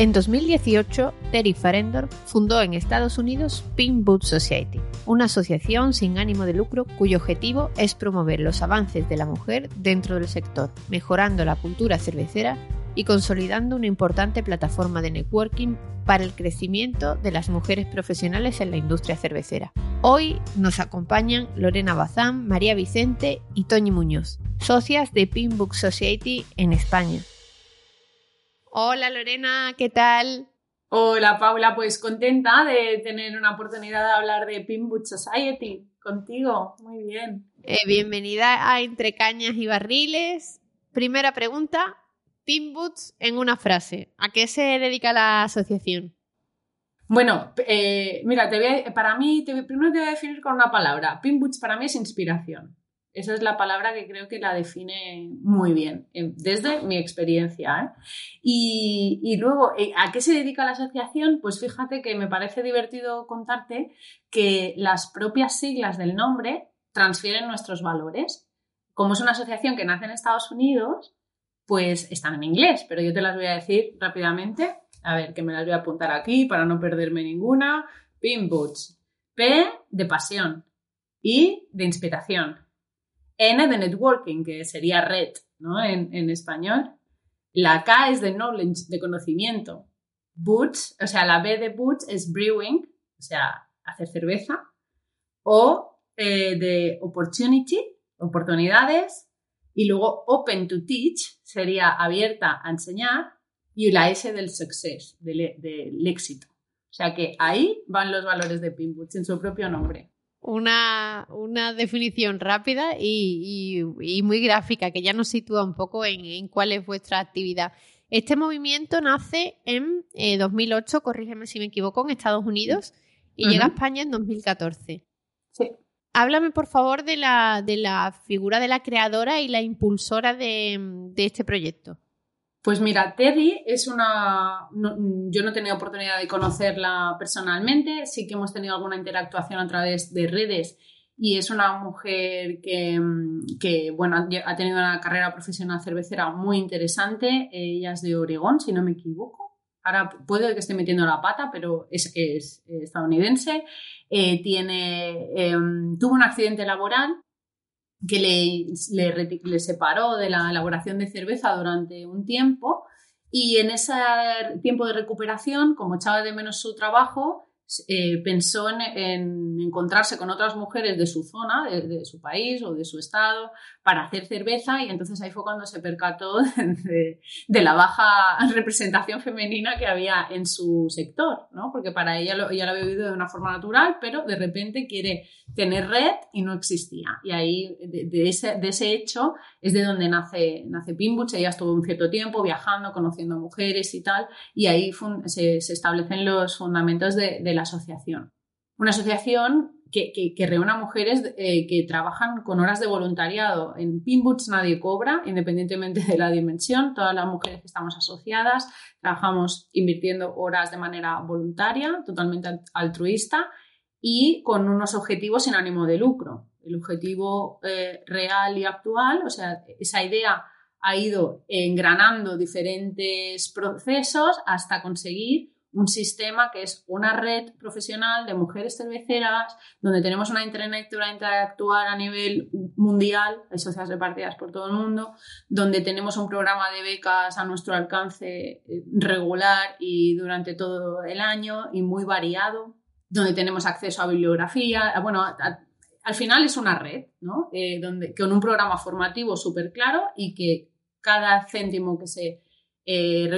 En 2018, Terry Farendorf fundó en Estados Unidos Pink Society, una asociación sin ánimo de lucro cuyo objetivo es promover los avances de la mujer dentro del sector, mejorando la cultura cervecera y consolidando una importante plataforma de networking para el crecimiento de las mujeres profesionales en la industria cervecera. Hoy nos acompañan Lorena Bazán, María Vicente y Toñi Muñoz, socias de Pink Book Society en España. Hola Lorena, ¿qué tal? Hola Paula, pues contenta de tener una oportunidad de hablar de Pinboot Society contigo. Muy bien. Eh, bienvenida a Entre Cañas y Barriles. Primera pregunta, Pinboots en una frase. ¿A qué se dedica la asociación? Bueno, eh, mira, te voy a- para mí, te, primero te voy a definir con una palabra. Pinboots para mí es inspiración. Esa es la palabra que creo que la define muy bien, eh, desde mi experiencia. ¿eh? Y, luego, eh, ¿a qué se dedica la asociación? Pues fíjate que me parece divertido contarte que las propias siglas del nombre transfieren nuestros valores. Como es una asociación que nace en Estados Unidos, pues están en inglés, pero yo te las voy a decir rápidamente. A ver, que me las voy a apuntar aquí para no perderme ninguna. Pin Boots. P de pasión. I de inspiración. N de networking, que sería red, ¿no? En, en español. La K es de knowledge, de conocimiento. Boots, o sea, la B de boots es brewing, o sea, hacer cerveza. O eh, de opportunity, oportunidades. Y luego open to teach sería abierta a enseñar. Y la S del success, del, e, del éxito. O sea que ahí van los valores de Pinboots en su propio nombre. Una, una definición rápida y, y- y muy gráfica que ya nos sitúa un poco en, en cuál es vuestra actividad. Este movimiento nace en eh, 2008, corrígeme si me equivoco, en Estados Unidos y llega a. España en 2014. Sí. Háblame, por favor, de la, de la figura de la creadora y la impulsora de, de este proyecto. Pues mira, Terry es una... yo no he tenido oportunidad de conocerla personalmente, sí que hemos tenido alguna interactuación a través de redes y es una mujer que, que, bueno, ha ha tenido una carrera profesional cervecera muy interesante. Ella es de Oregón, si no me equivoco. Ahora puede que esté metiendo la pata, pero es, es estadounidense. Eh, tiene, em, tuvo un accidente laboral que le, le separó de la elaboración de cerveza durante un tiempo y en ese tiempo de recuperación, como echaba de menos su trabajo, eh, pensó en, en encontrarse con otras mujeres de su zona, de su país o de su estado, para hacer cerveza y entonces ahí fue cuando se percató de, la baja representación femenina que había en su sector, ¿no? Porque para ella lo, ella lo había vivido de una forma natural, pero de repente quiere tener red y no existía. Y ahí, de, ese, de ese hecho, es de donde nace, nace Pinboots. Ella estuvo un cierto tiempo viajando, conociendo mujeres y tal, y ahí se, se establecen los fundamentos de la asociación. Una asociación que, que, que reúne a mujeres eh, que trabajan con horas de voluntariado. En Pinboots nadie cobra, independientemente de la dimensión. Todas las mujeres que estamos asociadas trabajamos invirtiendo horas de manera voluntaria, totalmente al- altruista y con unos objetivos sin ánimo de lucro. El objetivo eh, real y actual, o sea, esa idea ha ido engranando diferentes procesos hasta conseguir un sistema que es una red profesional de mujeres cerveceras, donde tenemos una interactuar, interactuar a nivel mundial, hay sociedades repartidas por todo el mundo, donde tenemos un programa de becas a nuestro alcance eh, regular y durante todo el año y muy variado, donde tenemos acceso a bibliografía, bueno, al final es una red, ¿no? Eh, donde, con un programa formativo súper claro y que cada céntimo que se, eh,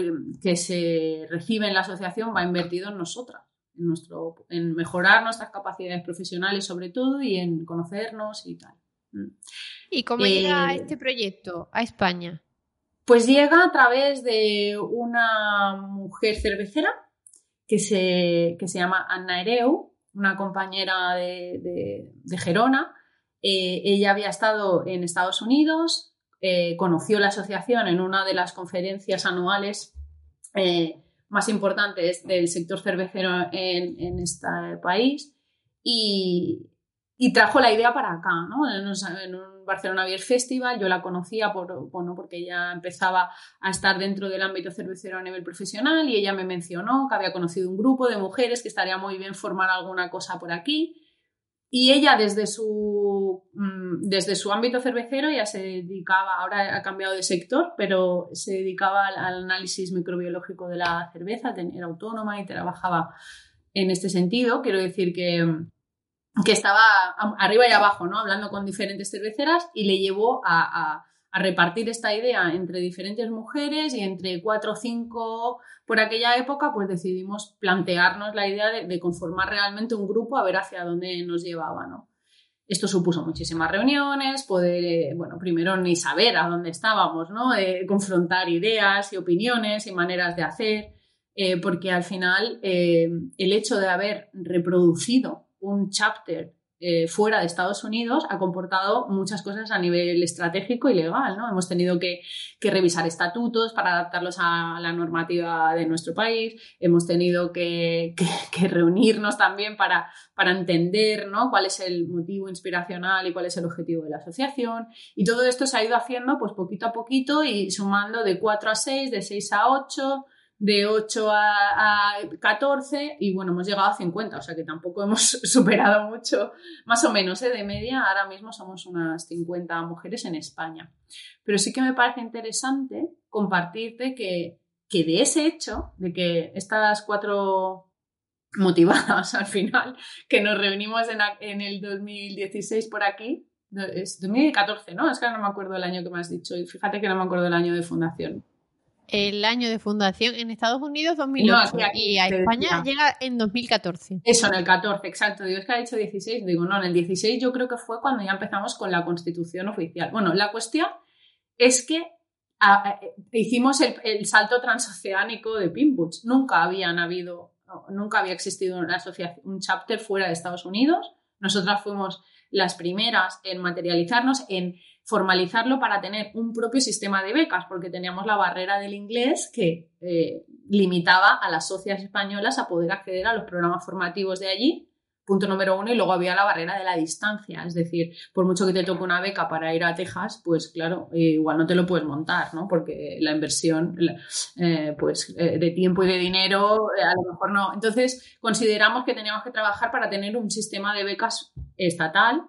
que se recibe en la asociación va invertido en nosotras, en, nuestro, en mejorar nuestras capacidades profesionales sobre todo y en conocernos y tal. Mm. ¿Y cómo Eh, llega este proyecto a España? Pues llega a través de una mujer cervecera que se, que se llama Anna Ereu, una compañera de, Gerona. Eh, ella había estado en Estados Unidos, eh, conoció la asociación en una de las conferencias anuales eh, más importantes del sector cervecero en, este país y, trajo la idea para acá, ¿no? En, un Barcelona Beer Festival, yo la conocía por, porque ella empezaba a estar dentro del ámbito cervecero a nivel profesional y ella me mencionó que había conocido un grupo de mujeres que estaría muy bien formar alguna cosa por aquí. Y ella desde su, mm, desde su ámbito cervecero ya se dedicaba, ahora ha cambiado de sector, pero se dedicaba al, análisis microbiológico de la cerveza, era autónoma y trabajaba en este sentido. Quiero decir que, que estaba arriba y abajo, ¿no? Hablando con diferentes cerveceras y le llevó a a repartir esta idea entre diferentes mujeres y entre cuatro o cinco por aquella época, pues decidimos plantearnos la idea de, conformar realmente un grupo a ver hacia dónde nos llevaba, ¿no? Esto supuso muchísimas reuniones, poder, eh, bueno, primero ni saber a dónde estábamos, ¿no? Eh, confrontar ideas y opiniones y maneras de hacer, eh, porque al final el hecho de haber reproducido un chapter eh, fuera de Estados Unidos ha comportado muchas cosas a nivel estratégico y legal. ¿no? Hemos tenido que, revisar estatutos para adaptarlos a la normativa de nuestro país, hemos tenido que, reunirnos también para, para entender ¿no? cuál es el motivo inspiracional y cuál es el objetivo de la asociación. Y todo esto se ha ido haciendo pues, poquito a poquito y sumando de 4 a 6, de 6 a 8 de 8 a, 14 y bueno, hemos llegado a 50, o sea que tampoco hemos superado mucho, más o menos, ¿eh? de media, ahora mismo somos unas 50 mujeres en España. Pero sí que me parece interesante compartirte que, que de ese hecho, de que estas cuatro motivadas al final, que nos reunimos en, en el 2016 por aquí, es 2014, ¿no? Es que no me acuerdo el año que me has dicho y fíjate que no me acuerdo el año de fundación el año de fundación en Estados Unidos 2008 y a España llega en 2014. Eso, en el 14, exacto. Digo, es que ha dicho 16. Digo, no, en el 16 yo creo que fue cuando ya empezamos con la constitución oficial. Bueno, la cuestión es que hicimos el, salto transoceánico de Pinboots. Nunca habían habido, nunca había existido una asociación, un chapter fuera de Estados Unidos. Nosotras fuimos las primeras en materializarnos, en formalizarlo para tener un propio sistema de becas, porque teníamos la barrera del inglés que eh, limitaba a las socias españolas a poder acceder a los programas formativos de allí, punto número uno, y luego había la barrera de la distancia, es decir, por mucho que te toque una beca para ir a Texas, pues claro, eh, igual no te lo puedes montar, ¿no? Porque la inversión, eh, pues, de tiempo y de dinero, a lo mejor no. Entonces, consideramos que teníamos que trabajar para tener un sistema de becas estatal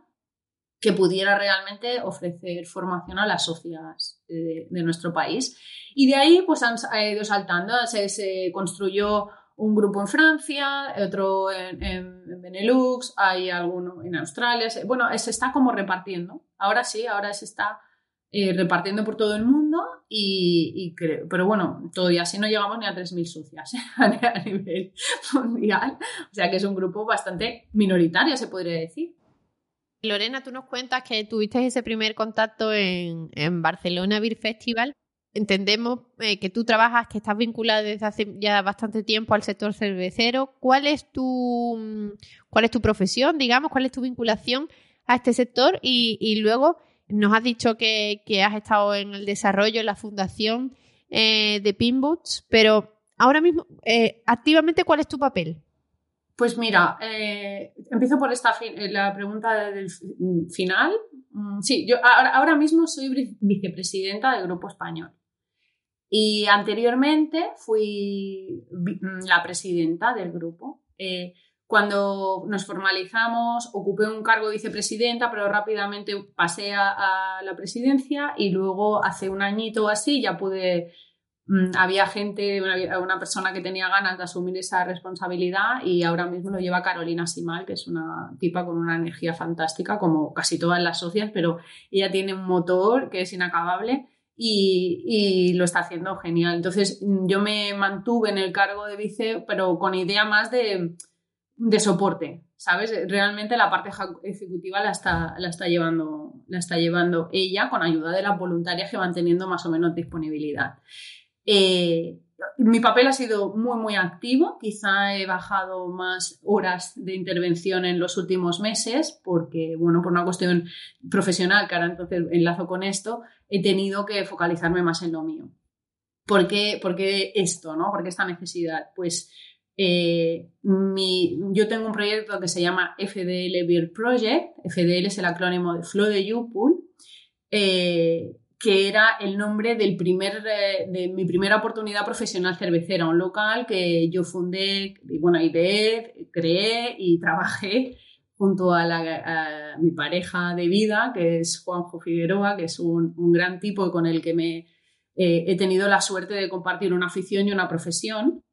que pudiera realmente ofrecer formación a las socias de, nuestro país. Y de ahí pues han ido saltando, se, construyó un grupo en Francia, otro en, Benelux, hay alguno en Australia, bueno, se está como repartiendo. Ahora sí, ahora se está eh, repartiendo por todo el mundo y, creo, pero bueno, todavía así no llegamos ni a 3.000 socias a nivel mundial, o sea que es un grupo bastante minoritario, se podría decir. Lorena, tú nos cuentas que tuviste ese primer contacto en, Barcelona Beer Festival. Entendemos eh, que tú trabajas, que estás vinculada desde hace ya bastante tiempo al sector cervecero. ¿Cuál es tu, cuál es tu profesión, digamos? ¿Cuál es tu vinculación a este sector? Y, luego nos has dicho que, has estado en el desarrollo, en la fundación eh, de Pinboots, pero ahora mismo, eh, activamente, ¿cuál es tu papel? Pues mira, eh, empiezo por esta eh, la pregunta del final. Mm, sí, yo ahora, mismo soy vicepresidenta del Grupo Español. Y anteriormente fui mm, la presidenta del grupo. Eh, cuando nos formalizamos, ocupé un cargo de vicepresidenta, pero rápidamente pasé a, a, la presidencia y luego hace un añito o así ya pude había gente, una, persona que tenía ganas de asumir esa responsabilidad y ahora mismo lo lleva Carolina Simal, que es una tipa con una energía fantástica, como casi todas las socias, pero ella tiene un motor que es inacabable y, lo está haciendo genial. Entonces yo me mantuve en el cargo de vice, pero con idea más de, de soporte, ¿sabes? Realmente la parte ejecutiva la está, la está, llevando, la está llevando ella con ayuda de las voluntarias que van teniendo más o menos disponibilidad. Eh, mi papel ha sido muy, muy activo. Quizá he bajado más horas de intervención en los últimos meses porque, bueno, por una cuestión profesional, que ahora entonces enlazo con esto, he tenido que focalizarme más en lo mío. ¿Por qué, esto, no? ¿Por qué esta necesidad? Pues eh, yo tengo un proyecto que se llama FDL Beer Project. FDL es el acrónimo de Flow de YouPool, eh, que era el nombre del primer, eh, de mi primera oportunidad profesional cervecera, un local que yo fundé, bueno, ideé, creé y trabajé junto a, mi pareja de vida, que es Juanjo Figueroa, que es un, un gran tipo con el que me he tenido la suerte de compartir una afición y una profesión.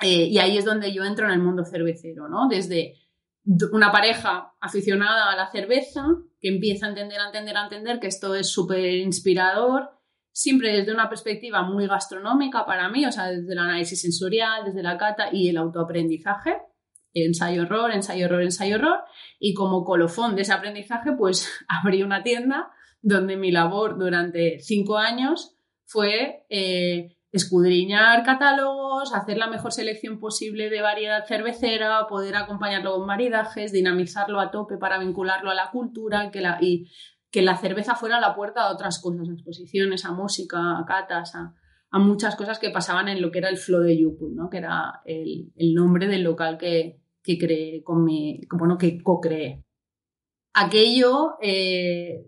Eh, y ahí es donde yo entro en el mundo cervecero, ¿no? Desde una pareja aficionada a la cerveza que empieza a entender, a entender, a entender que esto es súper inspirador, siempre desde una perspectiva muy gastronómica para mí, o sea, desde el análisis sensorial, desde la cata y el autoaprendizaje, ensayo-error, ensayo-error, ensayo-error, y como colofón de ese aprendizaje, pues abrí una tienda donde mi labor durante cinco años fue eh, escudriñar catálogos, hacer la mejor selección posible de variedad cervecera, poder acompañarlo con maridajes, dinamizarlo a tope para vincularlo a la cultura que la, y que la cerveza fuera la puerta a otras cosas, a exposiciones, a música, a catas, a, muchas cosas que pasaban en lo que era el Flow de Yupul, ¿no? que era el, nombre del local que, que creé con mi, bueno, que co-creé. Aquello eh,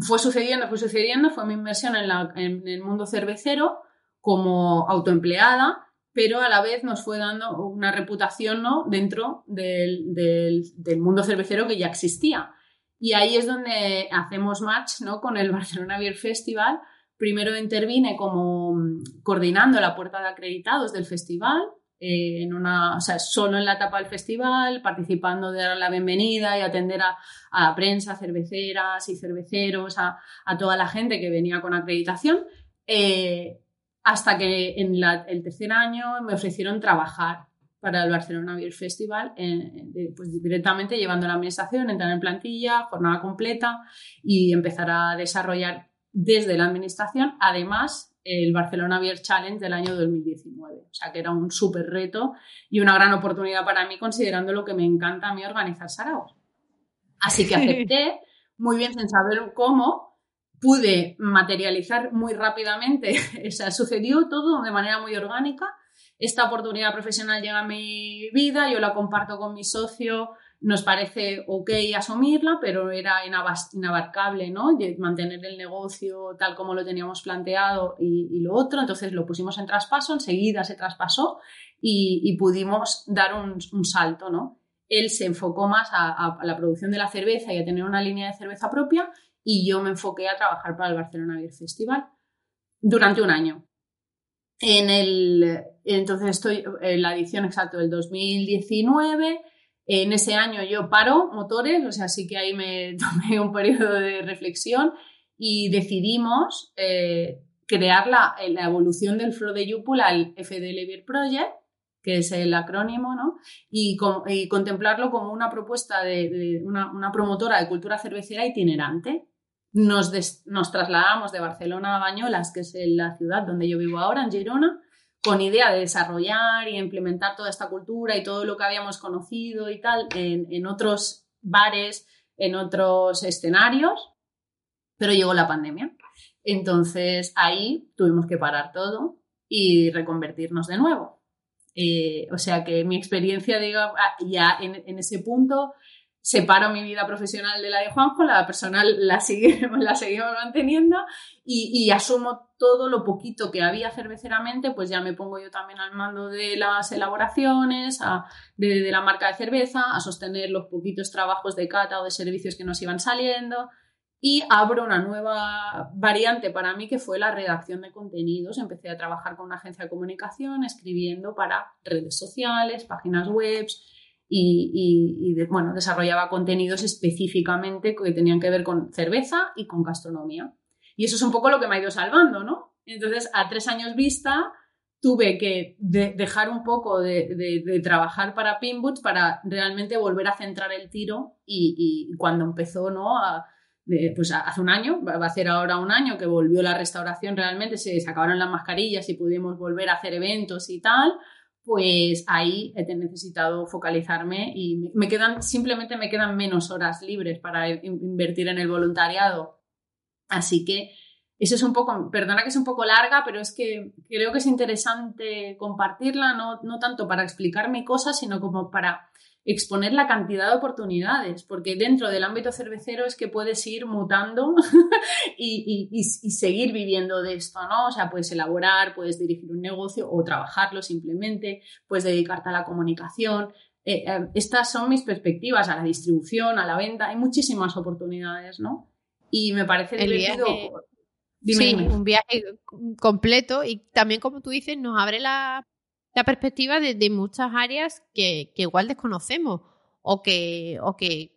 fue sucediendo, fue sucediendo, fue mi inversión en, en el mundo cervecero como autoempleada, pero a la vez nos fue dando una reputación ¿no? dentro del, mundo cervecero que ya existía. Y ahí es donde hacemos match ¿no? con el Barcelona Beer Festival. Primero intervine como mm, coordinando la puerta de acreditados del festival, eh, en una, o sea, solo en la etapa del festival, participando de dar la bienvenida y atender a, a prensa, cerveceras y cerveceros, a, a, toda la gente que venía con acreditación. Eh, hasta que en el tercer año me ofrecieron trabajar para el Barcelona Beer Festival, pues directamente llevando la administración, entrar en plantilla, jornada completa y empezar a desarrollar desde la administración, además, el Barcelona Beer Challenge del año 2019. O sea, que era un súper reto y una gran oportunidad para mí, considerando lo que me encanta a mí organizar Saraos. Así que acepté, muy bien sin saber cómo, pude materializar muy rápidamente, o sea, sucedió todo de manera muy orgánica. Esta oportunidad profesional llega a mi vida, yo la comparto con mi socio, nos parece ok asumirla, pero era inabarcable, ¿no? Mantener el negocio tal como lo teníamos planteado y, lo otro, entonces lo pusimos en traspaso, enseguida se traspasó y, pudimos dar un, salto, ¿no? Él se enfocó más a la producción de la cerveza y a tener una línea de cerveza propia y yo me enfoqué a trabajar para el Barcelona Beer Festival durante un año. En el, entonces estoy en la edición exacta del 2019. En ese año yo paro motores, o sea, sí que ahí me tomé un periodo de reflexión y decidimos eh, crear la, la, evolución del Flow de Yupul al FDL Beer Project, que es el acrónimo, ¿no? Y, contemplarlo como una propuesta de, una, una, promotora de cultura cervecera itinerante nos, trasladamos de Barcelona a Bañolas, que es la ciudad donde yo vivo ahora, en Girona, con idea de desarrollar y implementar toda esta cultura y todo lo que habíamos conocido y tal en, otros bares, en otros escenarios, pero llegó la pandemia. Entonces ahí tuvimos que parar todo y reconvertirnos de nuevo. Eh, o sea que mi experiencia, digo, ah, ya en, ese punto separo mi vida profesional de la de Juanjo, la personal la, la seguimos manteniendo y, asumo todo lo poquito que había cerveceramente, pues ya me pongo yo también al mando de las elaboraciones, de, la marca de cerveza, a sostener los poquitos trabajos de cata o de servicios que nos iban saliendo y abro una nueva variante para mí que fue la redacción de contenidos. Empecé a trabajar con una agencia de comunicación, escribiendo para redes sociales, páginas web, y, bueno, desarrollaba contenidos específicamente que tenían que ver con cerveza y con gastronomía. Y eso es un poco lo que me ha ido salvando, ¿no? Entonces, a tres años vista, tuve que dejar un poco de, trabajar para Pinboots para realmente volver a centrar el tiro y, cuando empezó, ¿no? Pues hace un año, va a ser ahora un año que volvió la restauración realmente, se, acabaron las mascarillas y pudimos volver a hacer eventos y tal, pues ahí he necesitado focalizarme y me quedan, simplemente me quedan menos horas libres para invertir en el voluntariado. Así que eso es un poco, perdona que es un poco larga, pero es que creo que es interesante compartirla, no, no tanto para explicar cosas, sino como para exponer la cantidad de oportunidades, porque dentro del ámbito cervecero es que puedes ir mutando y, y, seguir viviendo de esto, ¿no? O sea, puedes elaborar, puedes dirigir un negocio o trabajarlo simplemente, puedes dedicarte a la comunicación. Eh, eh, estas son mis perspectivas, a la distribución, a la venta, hay muchísimas oportunidades, ¿no? Y me parece divertido sí, un viaje completo y también, como tú dices, nos abre la, perspectiva de, muchas áreas que, igual desconocemos o que, o que,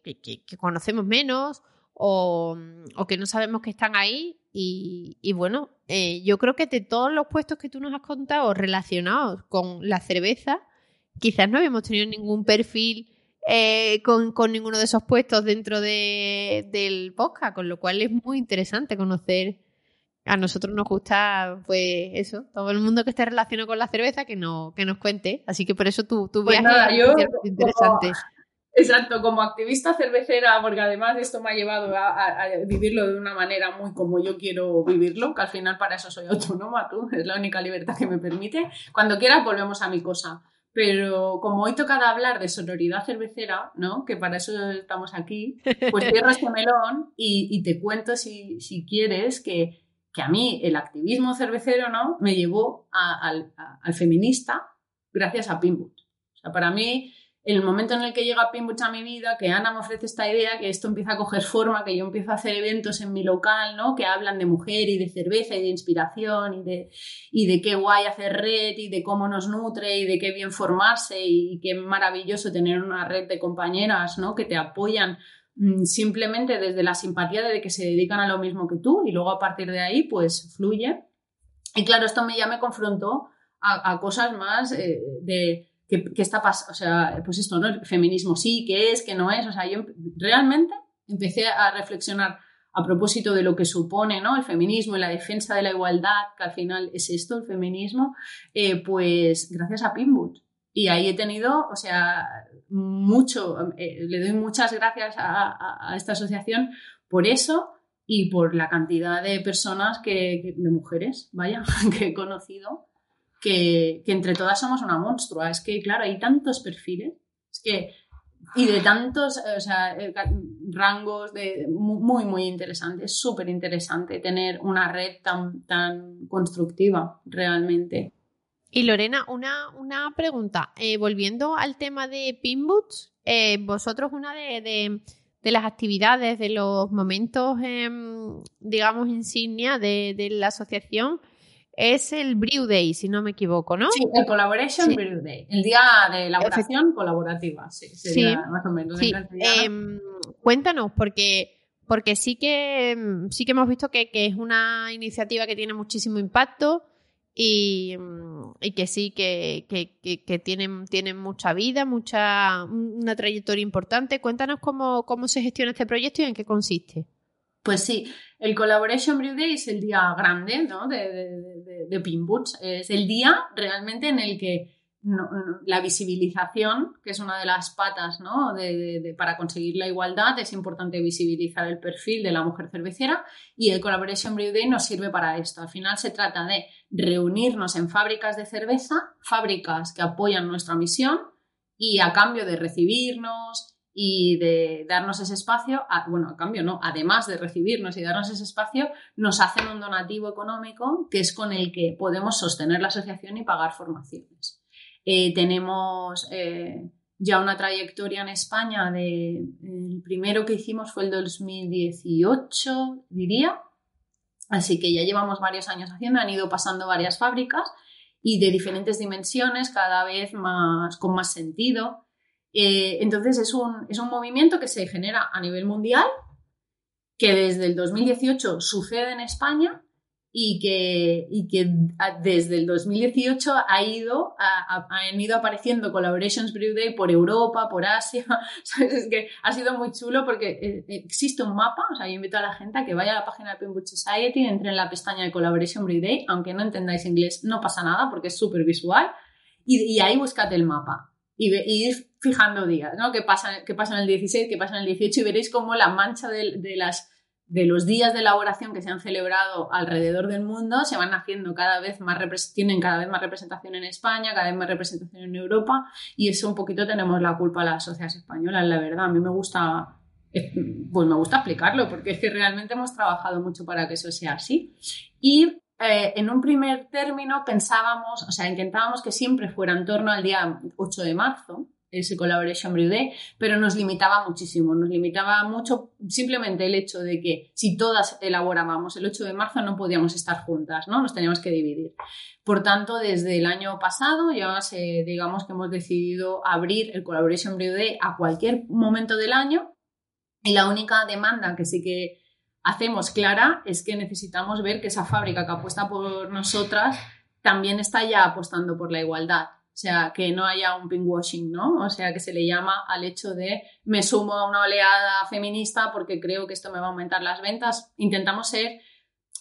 conocemos menos o, que no sabemos que están ahí. Y, bueno, eh, yo creo que de todos los puestos que tú nos has contado relacionados con la cerveza, quizás no habíamos tenido ningún perfil eh, con, ninguno de esos puestos dentro de, del podcast, con lo cual es muy interesante conocer a nosotros nos gusta, pues eso, todo el mundo que esté relacionado con la cerveza que, no, que nos cuente. Así que por eso tu, tu pues viaje es interesante. exacto, como activista cervecera, porque además esto me ha llevado a, vivirlo de una manera muy como yo quiero vivirlo, que al final para eso soy autónoma, tú, es la única libertad que me permite. Cuando quieras volvemos a mi cosa. Pero como hoy toca hablar de sonoridad cervecera, ¿no? Que para eso estamos aquí, pues cierro este melón y, y te cuento si, si quieres que que a mí el activismo cervecero ¿no? me llevó al feminista gracias a Pinboot. O sea, para mí, el momento en el que llega Pinboot a mi vida, que Ana me ofrece esta idea, que esto empieza a coger forma, que yo empiezo a hacer eventos en mi local, ¿no? Que hablan de mujer y de cerveza y de inspiración y de, y de qué guay hacer red y de cómo nos nutre y de qué bien formarse y qué maravilloso tener una red de compañeras, ¿no? Que te apoyan simplemente desde la simpatía de que se dedican a lo mismo que tú y luego a partir de ahí pues fluye. Y claro, esto me, ya me confrontó a, cosas más eh, de que, está pasando, o sea, pues esto, ¿no? El feminismo sí, qué es, qué no es, o sea, yo realmente empecé a reflexionar a propósito de lo que supone ¿no? el feminismo y la defensa de la igualdad, que al final es esto, el feminismo, eh, pues gracias a Pinwood. Y ahí he tenido, o sea, mucho, eh, le doy muchas gracias a, esta asociación por eso y por la cantidad de personas que, de mujeres, vaya, que he conocido, que, entre todas somos una monstrua. Es que, claro, hay tantos perfiles, es que, y de tantos, eh, o sea, eh, rangos de, muy, muy interesante, es súper interesante tener una red tan, tan constructiva realmente. Y Lorena, una, una pregunta. Eh, volviendo al tema de Pinboots, eh, vosotros una de, las actividades, de los momentos, em, digamos, insignia de, la asociación es el Brew Day, si no me equivoco, ¿no? Sí, el Collaboration Brew Day, el día de elaboración colaborativa, sí, sería más o menos. Em, cuéntanos, porque porque sí que em, sí que hemos visto que, que, es una iniciativa que tiene muchísimo impacto, Mm, y, que sí, que, que, tienen, tienen mucha vida, mucha, una trayectoria importante. Cuéntanos cómo, cómo se gestiona este proyecto y en qué consiste. Pues sí, el Collaboration Brew Day es el día grande ¿no? de, de, de, Pinboots. Es el día realmente en el que la visibilización, que es una de las patas ¿no? de, para conseguir la igualdad, es importante visibilizar el perfil de la mujer cervecera y el Collaboration Brew Day nos sirve para esto. Al final se trata de reunirnos en fábricas de cerveza, fábricas que apoyan nuestra misión y a cambio de recibirnos y de darnos ese espacio, bueno, a cambio no, además de recibirnos y darnos ese espacio, nos hacen un donativo económico que es con el que podemos sostener la asociación y pagar formaciones. Eh, tenemos eh, ya una trayectoria en España el primero que hicimos fue el 2018, diría, Así que ya llevamos varios años haciendo, han ido pasando varias fábricas y de diferentes dimensiones, cada vez más con más sentido. Eh, entonces es un, es un movimiento que se genera a nivel mundial, que desde el 2018 sucede en España y que, y que desde el 2018 ha ido, han ido apareciendo Collaborations Brew Day por Europa, por Asia. Es que ha sido muy chulo porque eh, existe un mapa. O sea, yo invito a la gente a que vaya a la página de Pinwood Society, entre en la pestaña de Collaboration Brew Day. Aunque no entendáis inglés, no pasa nada porque es súper visual. Y, ahí buscad el mapa. Y, ir fijando días, ¿no? ¿Qué pasa, qué pasa en el 16, qué pasa en el 18 y veréis cómo la mancha de las de los días de elaboración que se han celebrado alrededor del mundo se van haciendo cada vez más, tienen cada vez más representación en España, cada vez más representación en Europa y eso un poquito tenemos la culpa a las sociedades españolas, la verdad. A mí me gusta, eh, pues me gusta explicarlo porque es que realmente hemos trabajado mucho para que eso sea así. Y eh, en un primer término pensábamos, o sea, intentábamos que siempre fuera en torno al día 8 de marzo, ese Collaboration Brew Day, pero nos limitaba muchísimo, nos limitaba mucho simplemente el hecho de que si todas elaborábamos el 8 de marzo no podíamos estar juntas, ¿no? Nos teníamos que dividir. Por tanto, desde el año pasado ya se, digamos que hemos decidido abrir el Collaboration Brew Day a cualquier momento del año y la única demanda que sí que hacemos clara es que necesitamos ver que esa fábrica que apuesta por nosotras también está ya apostando por la igualdad o sea, que no haya un pinkwashing, ¿no? O sea, que se le llama al hecho de me sumo a una oleada feminista porque creo que esto me va a aumentar las ventas. Intentamos ser,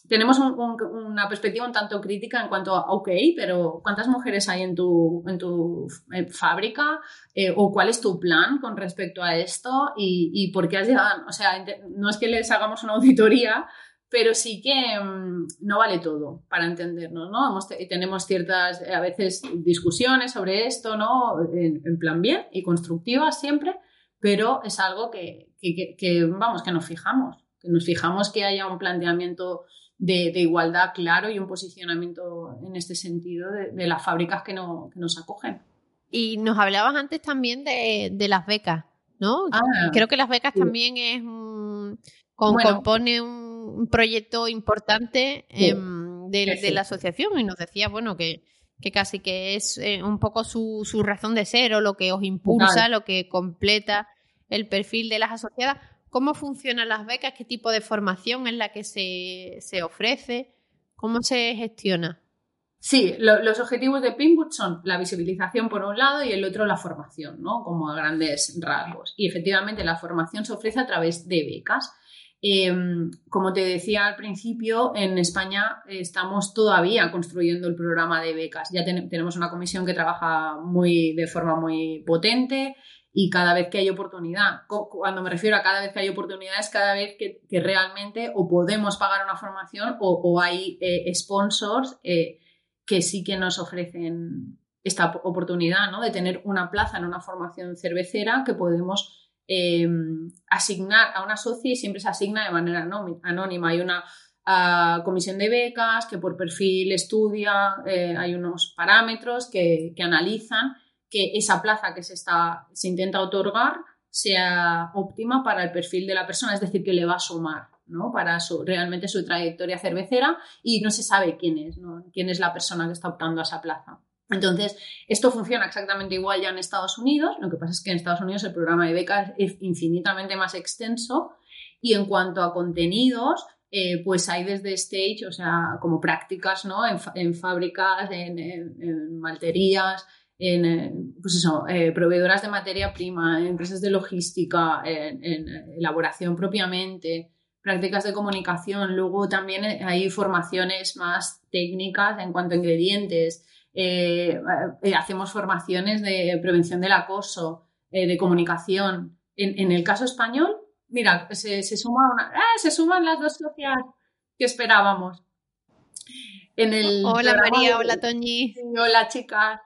tenemos una perspectiva un tanto crítica en cuanto a, ok, pero ¿cuántas mujeres hay en tu, en tu fábrica? Eh, ¿O cuál es tu plan con respecto a esto? ¿Y, y por qué has llegado? O sea, no es que les hagamos una auditoría, pero sí que mm, no vale todo para entendernos, ¿no? tenemos ciertas, a veces, discusiones sobre esto, ¿no? En, plan bien y constructivas siempre, pero es algo que, vamos, que nos fijamos, que nos fijamos que haya un planteamiento de, igualdad claro y un posicionamiento en este sentido de, las fábricas que, nos acogen. Y nos hablabas antes también de, las becas, ¿no? Ah, Creo que las becas también es... compone un un proyecto importante em, de, la asociación y nos decía, bueno, que, que casi que es eh, un poco su, su, razón de ser o lo que os impulsa, lo que completa el perfil de las asociadas. ¿Cómo funcionan las becas? ¿Qué tipo de formación es la que se, se ofrece? ¿Cómo se gestiona? Sí, los objetivos de Pinboot son la visibilización por un lado y el otro la formación, ¿no? Como a grandes rasgos. Y efectivamente la formación se ofrece a través de becas. Em, como te decía al principio, en España estamos todavía construyendo el programa de becas. Ya tenemos una comisión que trabaja muy, de forma muy potente y cada vez que hay oportunidad, cuando me refiero a cada vez que hay oportunidad, es cada vez que, realmente o podemos pagar una formación o, hay eh, sponsors eh, que sí que nos ofrecen esta oportunidad ¿no? de tener una plaza en una formación cervecera que podemos Em, asignar a una socia y siempre se asigna de manera anónima. Hay una ah, comisión de becas que por perfil estudia, eh, hay unos parámetros que, analizan que esa plaza que se, está, se intenta otorgar sea óptima para el perfil de la persona, es decir, que le va a sumar. ¿no? para su, realmente su trayectoria cervecera y no se sabe quién es, quién es la persona que está optando a esa plaza. Entonces, esto funciona exactamente igual ya en Estados Unidos, lo que pasa es que en Estados Unidos el programa de becas es infinitamente más extenso y en cuanto a contenidos, eh, pues hay desde stage, o sea, como prácticas, ¿no? En, fábricas, en, malterías, en, pues eso, eh, proveedoras de materia prima, empresas de logística, en, elaboración propiamente, prácticas de comunicación. Luego también hay formaciones más técnicas en cuanto a ingredientes, eh, eh, hacemos formaciones de prevención del acoso, eh, de comunicación. En, el caso español, mira, se, suma una, se suman las dos socias que esperábamos. En el hola María, hola Toñi. Hola chicas.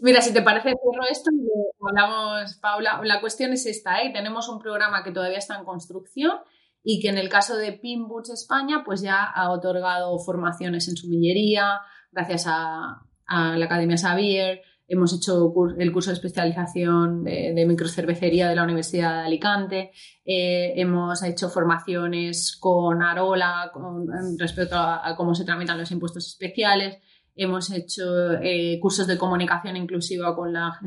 Mira, si te parece, cierro esto y hablamos, Paula. La cuestión es esta, ¿eh? Tenemos un programa que todavía está en construcción y que en el caso de Pinboots España, pues ya ha otorgado formaciones en sumillería, gracias a, la Academia Xavier. Hemos hecho el curso de especialización de, microcervecería de la Universidad de Alicante. Eh, hemos hecho formaciones con Arola con, respecto a, cómo se tramitan los impuestos especiales. Hemos hecho eh, cursos de comunicación inclusiva con la,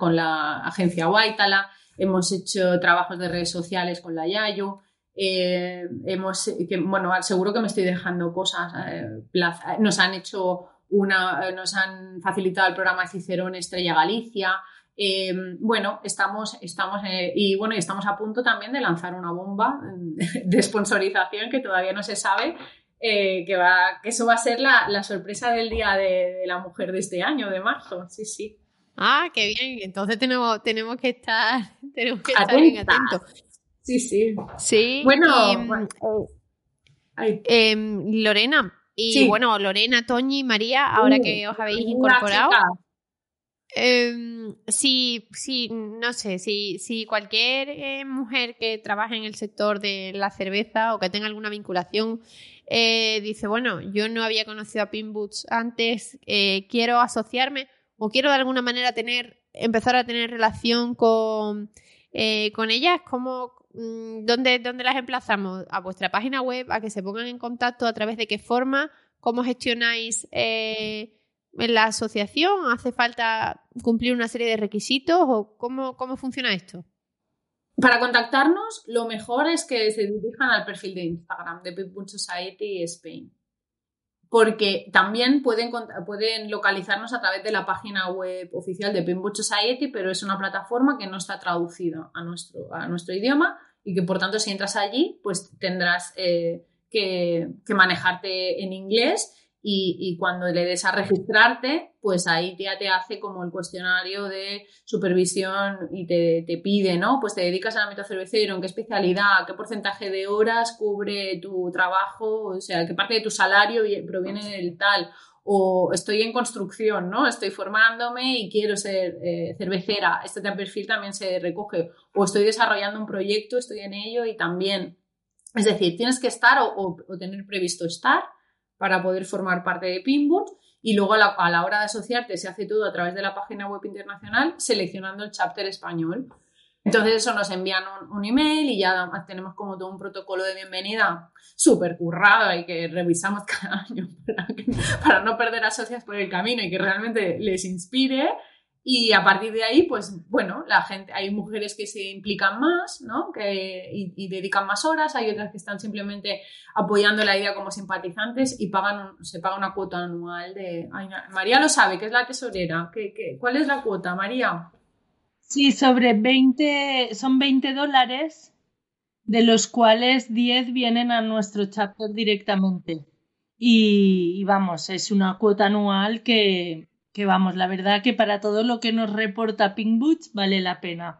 con la agencia Waitala. Hemos hecho trabajos de redes sociales con la Yayu. Eh, hemos, que, bueno, seguro que me estoy dejando cosas. eh, plaza- nos han hecho una, nos han facilitado el programa Cicerón Estrella Galicia. Eh, bueno, estamos, estamos eh, y bueno, y estamos a punto también de lanzar una bomba de sponsorización que todavía no se sabe. eh, que, va, que eso va a ser la, la sorpresa del Día de, de la Mujer de este año, de marzo. Sí, sí. Ah, qué bien. Entonces tenemos, tenemos que estar, tenemos que estar bien atentos. Sí, sí. Sí. Bueno. Ay, em, Lorena. Y Sí. bueno, Lorena, Toñi, María, ahora Uh, que os habéis incorporado. Em, si, si, no sé, si, si cualquier eh, mujer que trabaje en el sector de la cerveza o que tenga alguna vinculación eh, dice, bueno, yo no había conocido a Pin Boots antes, eh, quiero asociarme o quiero de alguna manera tener, empezar a tener relación con, eh, con ellas, ¿cómo, dónde, ¿dónde las emplazamos? A vuestra página web, a que se pongan en contacto, a través de qué forma, cómo gestionáis eh, la asociación? ¿Hace falta cumplir una serie de requisitos o cómo, cómo funciona esto? Para contactarnos, lo mejor es que se dirijan al perfil de Instagram de People Society Spain. Porque también pueden, pueden localizarnos a través de la página web oficial de Pinboot Society, pero es una plataforma que no está traducida a nuestro, a nuestro idioma y que por tanto si entras allí, pues tendrás eh, que manejarte en inglés y, y cuando le des a registrarte, pues ahí ya te hace como el cuestionario de supervisión y te, te pide, ¿no? Pues te dedicas al ámbito cervecero, en qué especialidad, qué porcentaje de horas cubre tu trabajo, o sea, qué parte de tu salario vi- proviene del tal. O estoy en construcción, ¿no? Estoy formándome y quiero ser eh, cervecera. Este perfil también se recoge. O estoy desarrollando un proyecto, estoy en ello y también. Es decir, tienes que estar o, o- o tener previsto estar para poder formar parte de Pinboot y luego a la, a la hora de asociarte se hace todo a través de la página web internacional seleccionando el chapter español. Entonces eso nos envían un, email y ya tenemos como todo un protocolo de bienvenida súper currado y que revisamos cada año para, para no perder a socias por el camino y que realmente les inspire. Y a partir de ahí, pues bueno, la gente, hay mujeres que se implican más, ¿no? Que, y, y dedican más horas, hay otras que están simplemente apoyando la idea como simpatizantes y pagan se paga una cuota anual de... María lo sabe, que es la tesorera. ¿Qué, qué- cuál es la cuota, María? Sí, sobre 20, son 20 dólares, de los cuales 10 vienen a nuestro chapter directamente. Y vamos, es una cuota anual que, que vamos, la verdad que para todo lo que nos reporta Pink Boots vale la pena.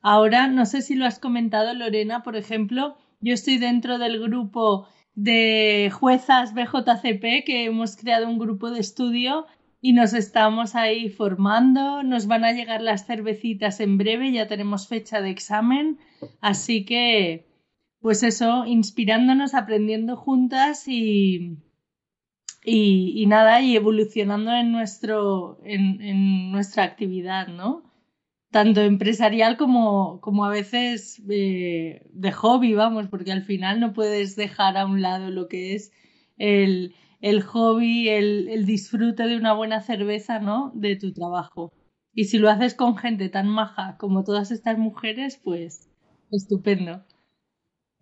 Ahora, no sé si lo has comentado, Lorena, por ejemplo, yo estoy dentro del grupo de juezas BJCP, que hemos creado un grupo de estudio y nos estamos ahí formando. Nos van a llegar las cervecitas en breve, ya tenemos fecha de examen, así que, pues eso, inspirándonos, aprendiendo juntas y, y, y nada, y evolucionando en, nuestro, en, en nuestra actividad, ¿no? Tanto empresarial como, como a veces eh, de hobby, vamos, porque al final no puedes dejar a un lado lo que es el, el hobby, el, el disfrute de una buena cerveza, ¿no? De tu trabajo. Y si lo haces con gente tan maja como todas estas mujeres, pues estupendo.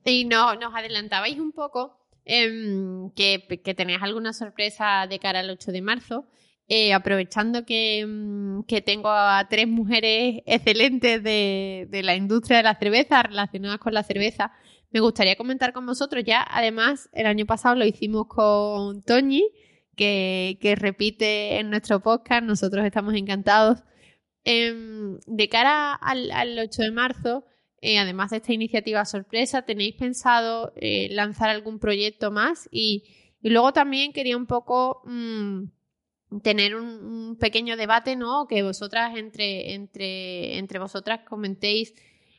Y no, nos adelantabais un poco em, que, tenéis alguna sorpresa de cara al 8 de marzo. Eh, aprovechando que, mm, que tengo a tres mujeres excelentes de, de la industria de la cerveza, relacionadas con la cerveza, me gustaría comentar con vosotros. Ya, además, el año pasado lo hicimos con Toñi, que, que repite en nuestro podcast. Nosotros estamos encantados. Em, de cara al, al 8 de marzo, eh, además de esta iniciativa sorpresa, ¿tenéis pensado eh, lanzar algún proyecto más? Y, y luego también quería un poco mm, tener un, pequeño debate, ¿no? Que vosotras, entre, entre, entre vosotras, comentéis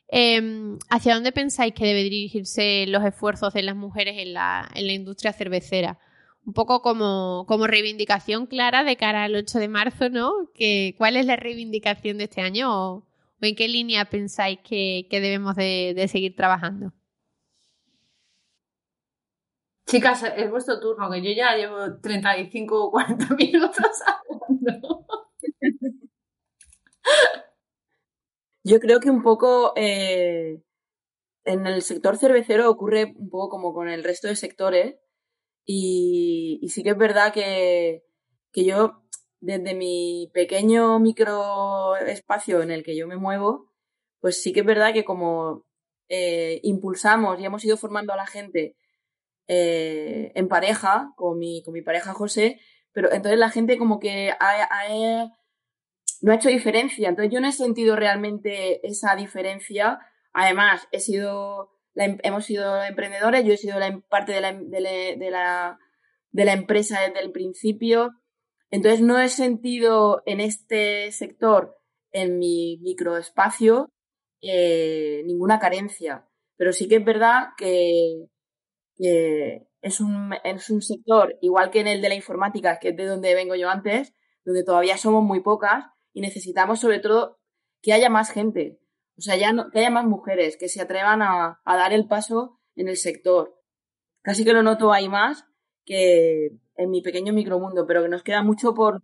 eh, hacia dónde pensáis que debe dirigirse los esfuerzos de las mujeres en la, en la industria cervecera. Un poco como, como reivindicación clara de cara al 8 de marzo, ¿no? Que, ¿Cuál es la reivindicación de este año o en qué línea pensáis que, que debemos de, de seguir trabajando? Chicas, es vuestro turno, que yo ya llevo 35 o 40 minutos hablando. Yo creo que un poco eh, en el sector cervecero ocurre un poco como con el resto de sectores y, y sí que es verdad que, que yo desde mi pequeño micro espacio en el que yo me muevo, pues sí que es verdad que como eh, impulsamos y hemos ido formando a la gente eh, en pareja, con mi, con mi pareja José, pero entonces la gente como que no ha hecho diferencia. Entonces yo no he sentido realmente esa diferencia. Además, he sido em, hemos sido emprendedores, yo he sido em, parte la, de, la, de la empresa desde el principio. Entonces no he sentido en este sector, en mi microespacio, eh, ninguna carencia. Pero sí que es verdad que, es, un, es un sector, igual que en el de la informática, que es de donde vengo yo antes, donde todavía somos muy pocas y necesitamos sobre todo que haya más gente, o sea, que haya más mujeres que se atrevan a, a dar el paso en el sector. Casi que lo noto ahí más que en mi pequeño micromundo, pero que nos queda mucho por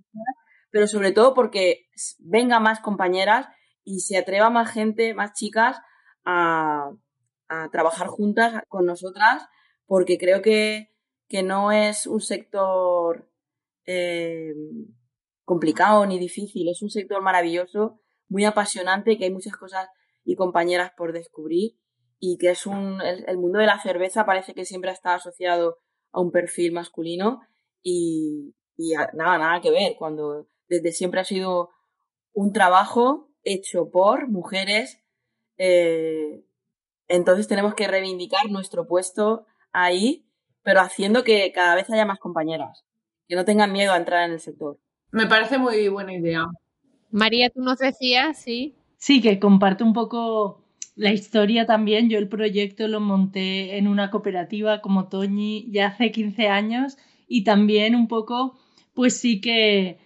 pero sobre todo porque venga más compañeras y se atreva más gente, más chicas a, trabajar juntas con nosotras, porque creo que, que no es un sector eh, complicado ni difícil, es un sector maravilloso, muy apasionante, que hay muchas cosas y compañeras por descubrir y que es un el, mundo de la cerveza parece que siempre estado asociado a un perfil masculino y, y nada, nada que ver, cuando desde siempre ha sido un trabajo hecho por mujeres. Eh, entonces tenemos que reivindicar nuestro puesto ahí, pero haciendo que cada vez haya más compañeras, que no tengan miedo a entrar en el sector. Me parece muy buena idea. María, tú nos decías, sí. Sí, que comparto un poco la historia también. Yo el proyecto lo monté en una cooperativa como Toñi ya hace 15 años y también un poco, pues sí que,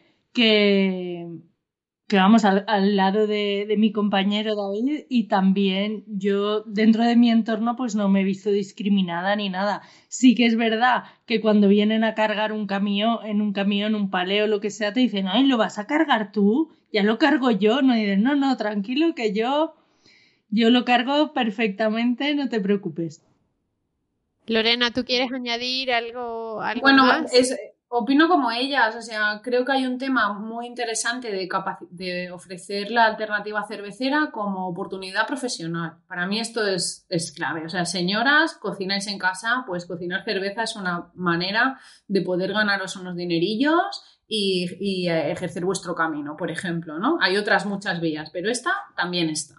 que vamos al, lado de, mi compañero David y también yo dentro de mi entorno pues no me he visto discriminada ni nada. Sí que es verdad que cuando vienen a cargar un camión, en un camión, un paleo, lo que sea, te dicen, ay, ¿lo vas a cargar tú? Ya lo cargo yo. No dicen, no, no, tranquilo que yo, yo lo cargo perfectamente, no te preocupes. Lorena, ¿tú quieres añadir algo, algo bueno, más? Es, Opino como ellas, o sea, creo que hay un tema muy interesante de, de ofrecer la alternativa cervecera como oportunidad profesional. Para mí esto es, es, clave. O sea, señoras, cocináis en casa, pues cocinar cerveza es una manera de poder ganaros unos dinerillos y, y eh, ejercer vuestro camino, por ejemplo, ¿no? Hay otras muchas vías, pero esta también está.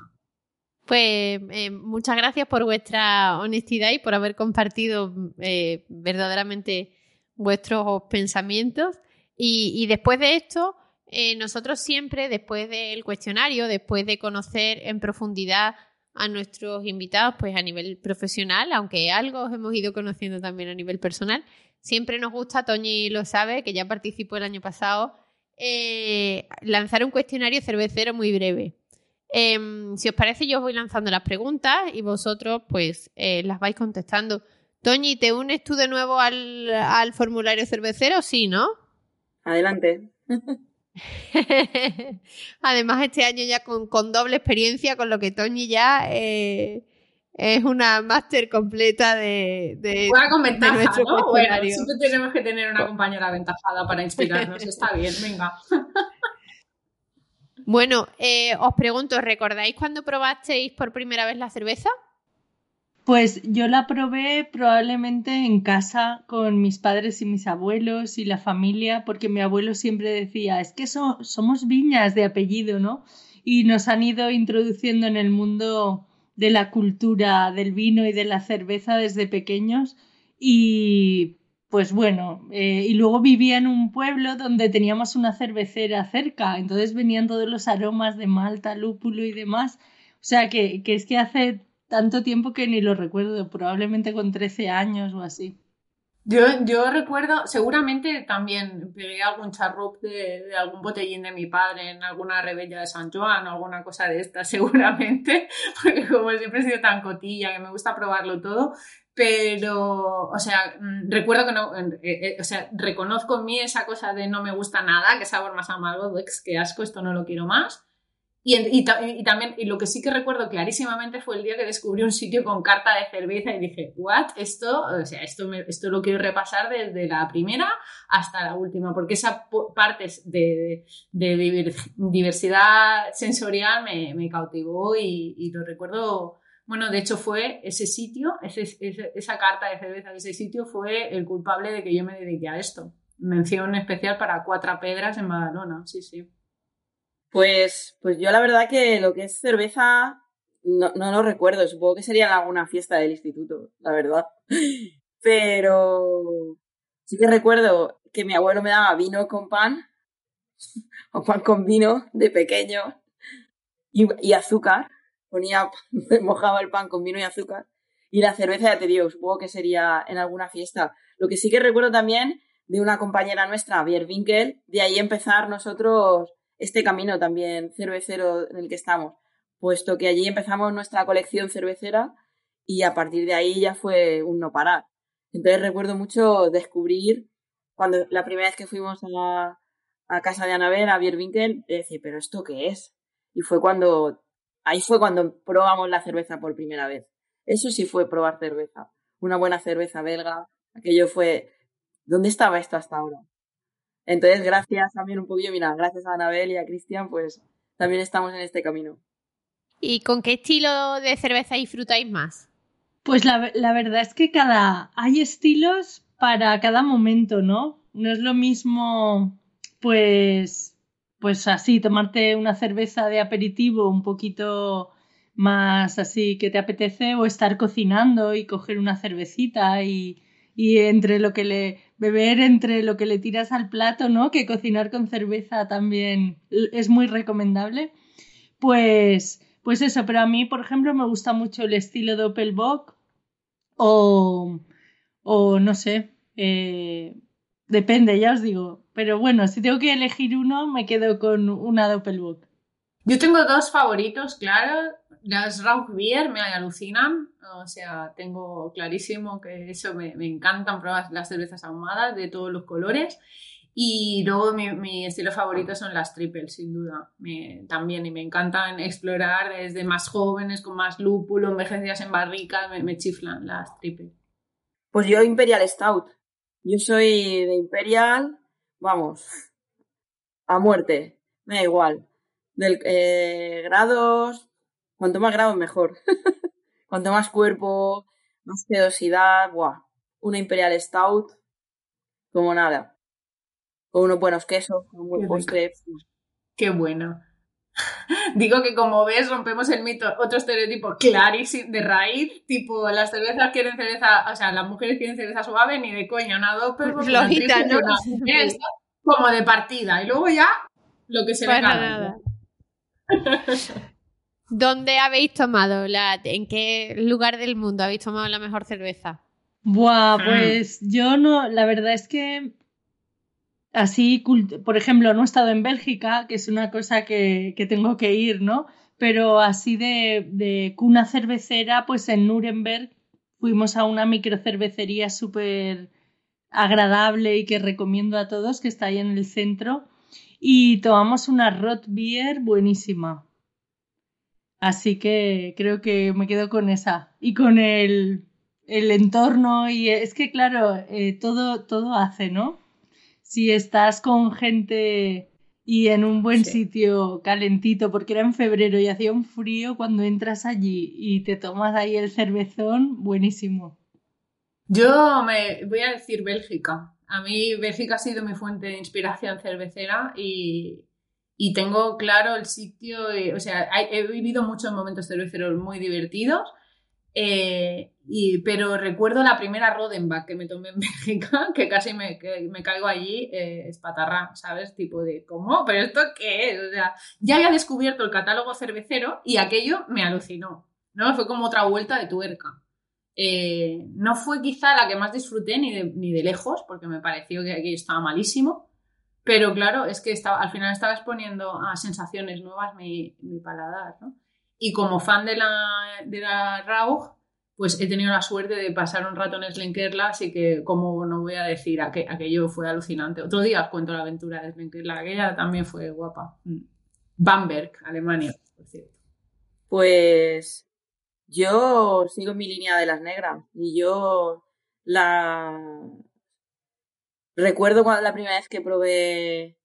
Pues eh, muchas gracias por vuestra honestidad y por haber compartido eh, verdaderamente vuestros pensamientos. Y, después de esto, eh, nosotros siempre, después del cuestionario, después de conocer en profundidad a nuestros invitados, pues a nivel profesional, aunque algo hemos ido conociendo también a nivel personal, siempre nos gusta, Toñi lo sabe, que ya participó el año pasado, lanzar un cuestionario cervecero muy breve. Em, si os parece, yo os voy lanzando las preguntas y vosotros pues eh, las vais contestando. Toñi, ¿te unes tú de nuevo al, formulario cervecero? Sí, ¿no? Adelante. Además, este año ya con, doble experiencia, con lo que Toñi ya eh, es una máster completa de, de, con ventaja, ¿no? Bueno, siempre tenemos que tener una compañera aventajada para inspirarnos. Está bien, venga. Bueno, eh, os pregunto, ¿recordáis cuando probasteis por primera vez la cerveza? Pues yo la probé probablemente en casa con mis padres y mis abuelos y la familia, porque mi abuelo siempre decía, es que somos viñas de apellido, ¿no? Y nos han ido introduciendo en el mundo de la cultura del vino y de la cerveza desde pequeños. Y pues bueno, eh, y luego vivía en un pueblo donde teníamos una cervecera cerca, entonces venían todos los aromas de malta, lúpulo y demás. O sea que, es que hace tanto tiempo que ni lo recuerdo, probablemente con 13 años o así. Yo, recuerdo, seguramente también pegué algún charrup de, algún botellín de mi padre en alguna rebella de San Juan o alguna cosa de esta, seguramente, porque como siempre he sido tan cotilla que me gusta probarlo todo, pero, o sea, mm, recuerdo que no, eh, eh, o sea, reconozco en mí esa cosa de no me gusta nada, que sabor más amargo, que asco, esto no lo quiero más Y, y y también, y lo que sí que recuerdo clarísimamente fue el día que descubrí un sitio con carta de cerveza y dije, ¿what? Esto, o sea, esto, me- esto lo quiero repasar desde la primera hasta la última, porque esa parte de, de divir- diversidad sensorial me, me cautivó y, y lo recuerdo. Bueno, de hecho fue ese sitio, esa carta de cerveza de ese sitio fue el culpable de que yo me dediqué a esto. Mención especial para Cuatro Pedras en Badalona, sí, sí. Pues, pues yo la verdad que lo que es cerveza no, no lo recuerdo. Supongo que sería alguna fiesta del instituto, la verdad. Pero sí que recuerdo que mi abuelo me daba vino con pan, o pan con vino de pequeño, y azúcar. Ponía, mojaba el pan con vino y azúcar. Y la cerveza, ya te digo, supongo que sería en alguna fiesta. Lo que sí que recuerdo también de una compañera nuestra, Bierwinkel, de ahí empezar nosotros este camino también cervecero en el que estamos, puesto que allí empezamos nuestra colección cervecera y a partir de ahí ya fue un no parar. Entonces recuerdo mucho descubrir, cuando la primera vez que fuimos a, casa de Anabel, a Bierwinkel, decir, pero ¿esto qué es? Y fue cuando, ahí fue cuando probamos la cerveza por primera vez. Eso sí fue probar cerveza. Una buena cerveza belga. Aquello fue, ¿dónde estaba esto hasta ahora? Entonces, gracias también un poquillo, mira, gracias a Anabel y a Cristian, pues también estamos en este camino. ¿Y con qué estilo de cerveza disfrutáis más? Pues la, la verdad es que cada hay estilos para cada momento, ¿no? No es lo mismo, pues, pues así, tomarte una cerveza de aperitivo un poquito más así que te apetece o estar cocinando y coger una cervecita y, y entre lo que le beber entre lo que le tiras al plato, ¿no? Que cocinar con cerveza también es muy recomendable. Pues pues eso, pero a mí, por ejemplo, me gusta mucho el estilo de Doppelbock o, o no sé, eh, depende, ya os digo. Pero bueno, si tengo que elegir uno, me quedo con una Doppelbock. Yo tengo dos favoritos, claro. Las Rauch Beer me alucinan. O sea, tengo clarísimo que eso me, me encantan probar las cervezas ahumadas de todos los colores. Y luego mi, mi estilo favorito son las triples, sin duda. Me- también, y me encantan explorar desde más jóvenes, con más lúpulo, envejecidas en barricas, me, me chiflan las triples. Pues yo Imperial Stout. Yo soy de Imperial, vamos, a muerte, me da igual. Del, eh, grados, cuanto más grados mejor. cuanto más cuerpo, más sedosidad, buah. Una Imperial Stout, como nada. Con unos buenos quesos, con un buen Qué rico. postre. Qué bueno. Digo que como ves rompemos el mito, otro estereotipo clarísimo de raíz, tipo las cervezas quieren cerveza, o sea, las mujeres quieren cerveza suave, ni de coña, una una Flojita, ¿no? una- como de partida, y luego ya lo que se Para venga. nada. ¿Dónde habéis tomado? La, ¿En qué lugar del mundo habéis tomado la mejor cerveza? Buah, Mm. pues yo no, la verdad es que así, por ejemplo, no he estado en Bélgica, que es una cosa que, que tengo que ir, ¿no? Pero así de, de cuna cervecera, pues en Nuremberg fuimos a una microcervecería súper agradable y que recomiendo a todos, que está ahí en el centro, y tomamos una Rot Beer buenísima. Así que creo que me quedo con esa. Y con el, el entorno, y es que claro, eh, todo, todo hace, ¿no? Si estás con gente y en un buen Sí. sitio calentito, porque era en febrero y hacía un frío, cuando entras allí y te tomas ahí el cervezón, buenísimo. Yo me voy a decir Bélgica. A mí Bélgica ha sido mi fuente de inspiración cervecera y, y tengo claro el sitio, y- o sea, hay- he vivido muchos momentos cerveceros muy divertidos, eh, pero recuerdo la primera Rodenbach que me tomé en Bélgica, que casi me, me caigo allí eh, espatarrá, ¿sabes? Tipo de, ¿cómo? ¿Pero esto qué es? Ya había descubierto el catálogo cervecero y aquello me alucinó, ¿no? Fue como otra vuelta de tuerca. Eh, no fue quizá la que más disfruté ni de, ni de lejos, porque me pareció que aquello estaba malísimo. Pero claro, es que estaba, al final estaba exponiendo a sensaciones nuevas mi, mi paladar, ¿no? Y como fan de la, de la Rauch, pues he tenido la suerte de pasar un rato en Slenkerla, así que como no voy a decir, aqu- aquello fue alucinante. Otro día os cuento la aventura de Slenkerla, aquella también fue guapa. Mm. Bamberg, Alemania, por cierto. Pues yo sigo mi línea de las negras y yo la recuerdo cuando la primera vez que probé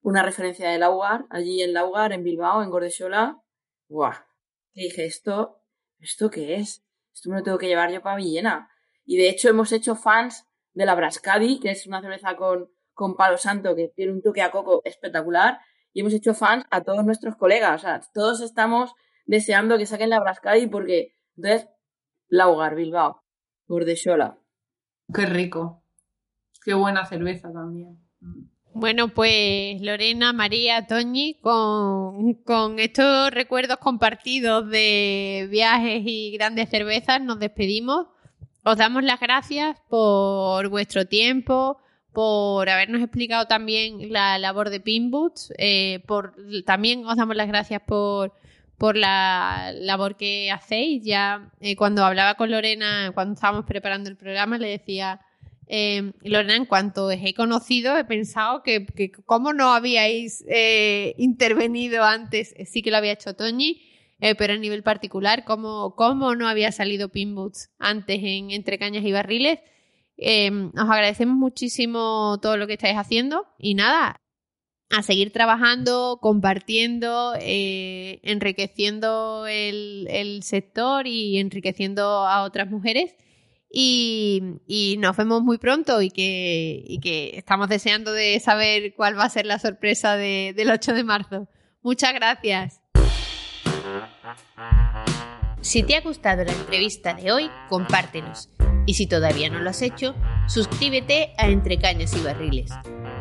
una referencia de Laugar, allí en Laugar, en Bilbao, en Gordesola. ¡Guau! dije, ¿esto, ¿esto qué es? Esto me lo tengo que llevar yo para Villena. Y de hecho hemos hecho fans de la Brascadi, que es una cerveza con, con palo santo que tiene un toque a coco espectacular. Y hemos hecho fans a todos nuestros colegas. O sea, todos estamos deseando que saquen la Brascadi porque, entonces, Laugar, Bilbao, Gordesola. Qué rico. Qué buena cerveza también. Bueno, pues Lorena, María, Toñi, con, estos recuerdos compartidos de viajes y grandes cervezas, nos despedimos. Os damos las gracias por vuestro tiempo, por habernos explicado también la labor de Pinboots, eh, por, también os damos las gracias por, por la labor que hacéis. Ya eh, cuando hablaba con Lorena, cuando estábamos preparando el programa, le decía eh, Lorena, en cuanto os he conocido, he pensado que, que cómo no habíais eh, intervenido antes, sí que lo había hecho Toñi, eh, pero a nivel particular, cómo, cómo no había salido Pinboots antes en Entre Cañas y Barriles. Eh, os agradecemos muchísimo todo lo que estáis haciendo y nada, a seguir trabajando, compartiendo, eh, enriqueciendo el sector y enriqueciendo a otras mujeres. Y, nos vemos muy pronto y que, estamos deseando de saber cuál va a ser la sorpresa de, del 8 de marzo. Muchas gracias. Si te ha gustado la entrevista de hoy, compártenos. Y si todavía no lo has hecho, suscríbete a Entre Cañas y Barriles.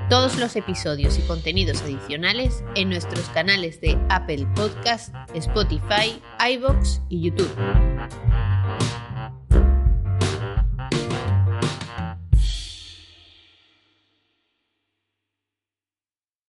Todos los episodios y contenidos adicionales en nuestros canales de Apple Podcast, Spotify, iBox y YouTube.